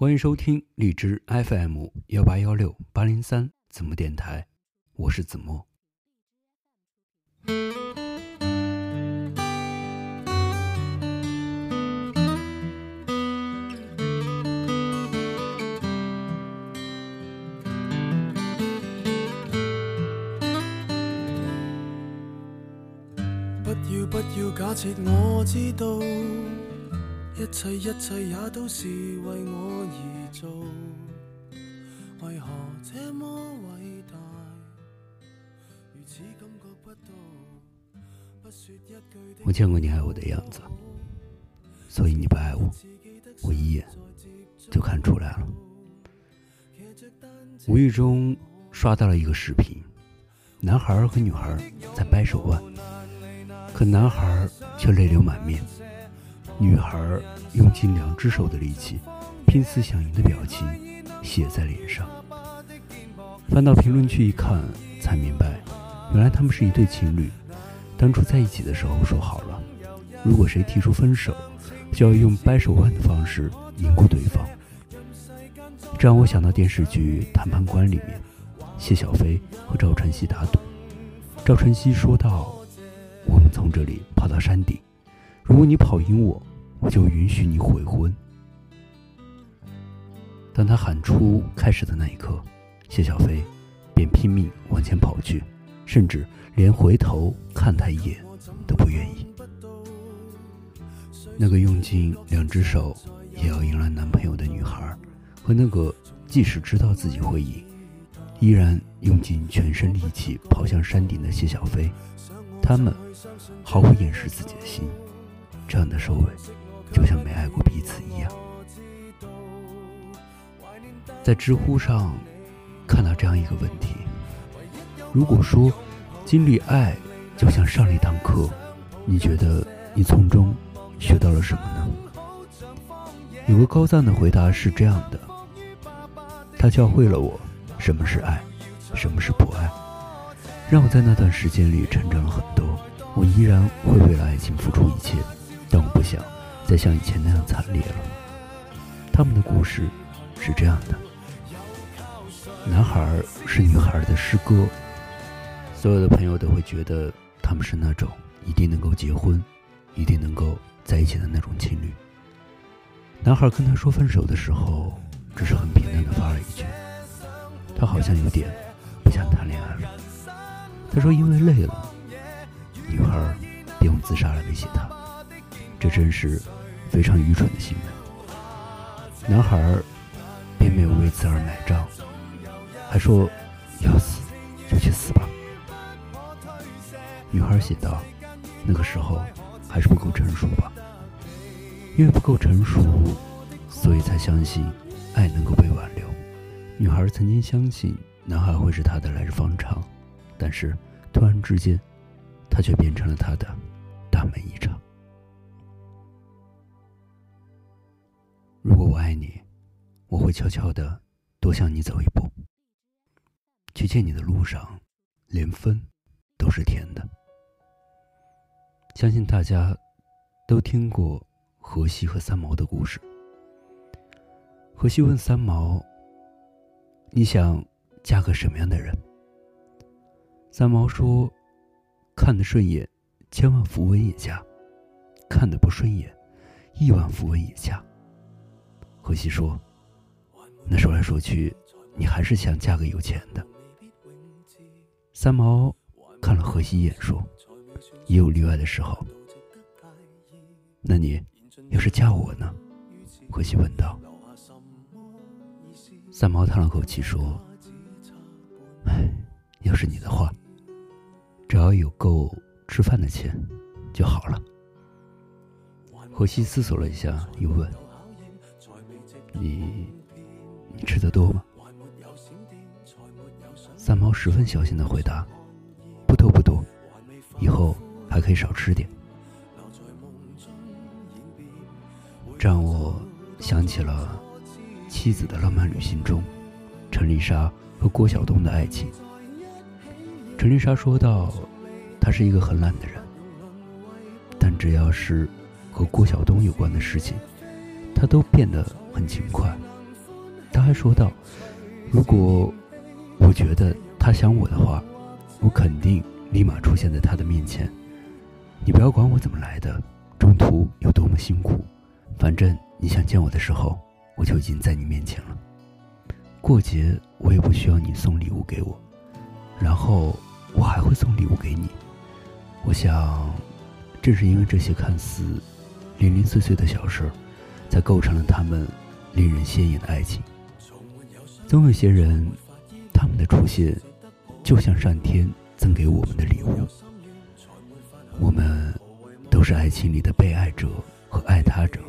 欢迎收听荔枝 FM 幺八幺六八零三子墨电台，我是子墨。不要不要假设我知道，一切一切也都是为我而做，为何这么伟大？如此感觉不到，不说一句我见过你爱我的样子，所以你不爱我，我一眼就看出来了。无意中刷到了一个视频，男孩和女孩在掰手腕，可男孩却泪流满面，女孩用尽两只手的力气，拼死想赢的表情写在脸上。翻到评论区一看，才明白，原来他们是一对情侣。当初在一起的时候说好了，如果谁提出分手，就要用掰手腕的方式赢过对方。这让我想到电视剧《谈判官》里面，谢小飞和赵晨曦打赌。赵晨曦说道：“我们从这里跑到山顶，如果你跑赢我，我就允许你悔婚。”当他喊出开始的那一刻，谢小飞便拼命往前跑去，甚至连回头看他一眼都不愿意。那个用尽两只手也要迎来男朋友的女孩，和那个即使知道自己会赢，依然用尽全身力气跑向山顶的谢小飞，他们毫不掩饰自己的心。这样的收尾，就像没爱过彼此一样。在知乎上看到这样一个问题：如果说经历爱就像上了一堂课，你觉得你从中学到了什么呢？有个高赞的回答是这样的：他教会了我什么是爱，什么是不爱，让我在那段时间里成长了很多。我依然会为了爱情付出一切，但我不想再像以前那样惨烈了。他们的故事是这样的。男孩是女孩的师哥，所有的朋友都会觉得他们是那种一定能够结婚、一定能够在一起的那种情侣。男孩跟他说分手的时候，只是很平淡的发了一句：“他好像有点不想谈恋爱了。”他说：“因为累了。”女孩便用自杀来威胁他，这真是非常愚蠢的行为。男孩并没有为此而买账。还说要死就去死吧。女孩写道：“那个时候还是不够成熟吧，因为不够成熟，所以才相信爱能够被挽留。”女孩曾经相信男孩会是她的来日方长，但是突然之间，他却变成了她的大门一场。悄悄的多向你走一步。去见你的路上，连风都是甜的。相信大家都听过荷西和三毛的故事。荷西问三毛：“你想嫁个什么样的人？”三毛说：“看得顺眼，千万符文也嫁；看得不顺眼，亿万符文也嫁。”荷西说：“那说来说去，你还是想嫁个有钱的。”三毛看了荷西一眼，说：“也有例外的时候。那你要是嫁我呢？”荷西问道。三毛叹了口气说：“哎，要是你的话，只要有够吃饭的钱就好了。”荷西思索了一下，又问：“你你吃的多吗？”三毛十分小心的回答：“不多不多，以后还可以少吃点。”这让我想起了《妻子的浪漫旅行》中陈丽莎和郭晓东的爱情。陈丽莎说道：“他是一个很懒的人，但只要是和郭晓东有关的事情，他都变得很勤快。他还说道：“如果我觉得他想我的话，我肯定立马出现在他的面前。你不要管我怎么来的，中途有多么辛苦，反正你想见我的时候，我就已经在你面前了。过节我也不需要你送礼物给我，然后我还会送礼物给你。我想，正是因为这些看似零零碎碎的小事，才构成了他们令人鲜艳的爱情。总有些人，他们的出现，就像上天赠给我们的礼物。我们都是爱情里的被爱者和爱他者。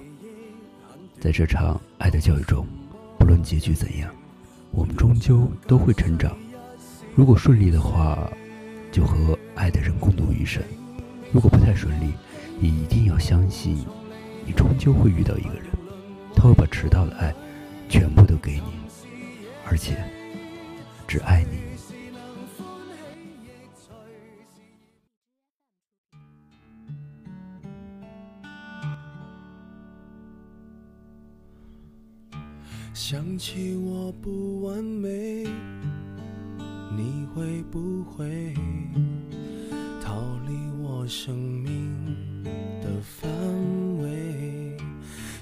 在这场爱的教育中，不论结局怎样，我们终究都会成长。如果顺利的话，就和爱的人共度余生；如果不太顺利，也一定要相信，你终究会遇到一个人，他会把迟到的爱全部都给你。只爱你。想起我不完美，你会不会逃离我生命的范围？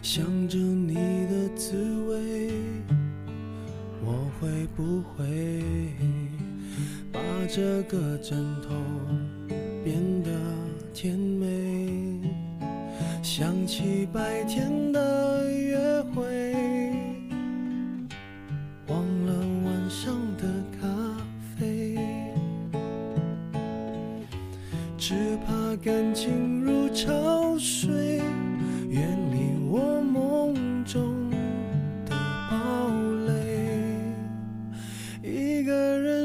想着你我会不会把这个枕头变得甜美？想起白天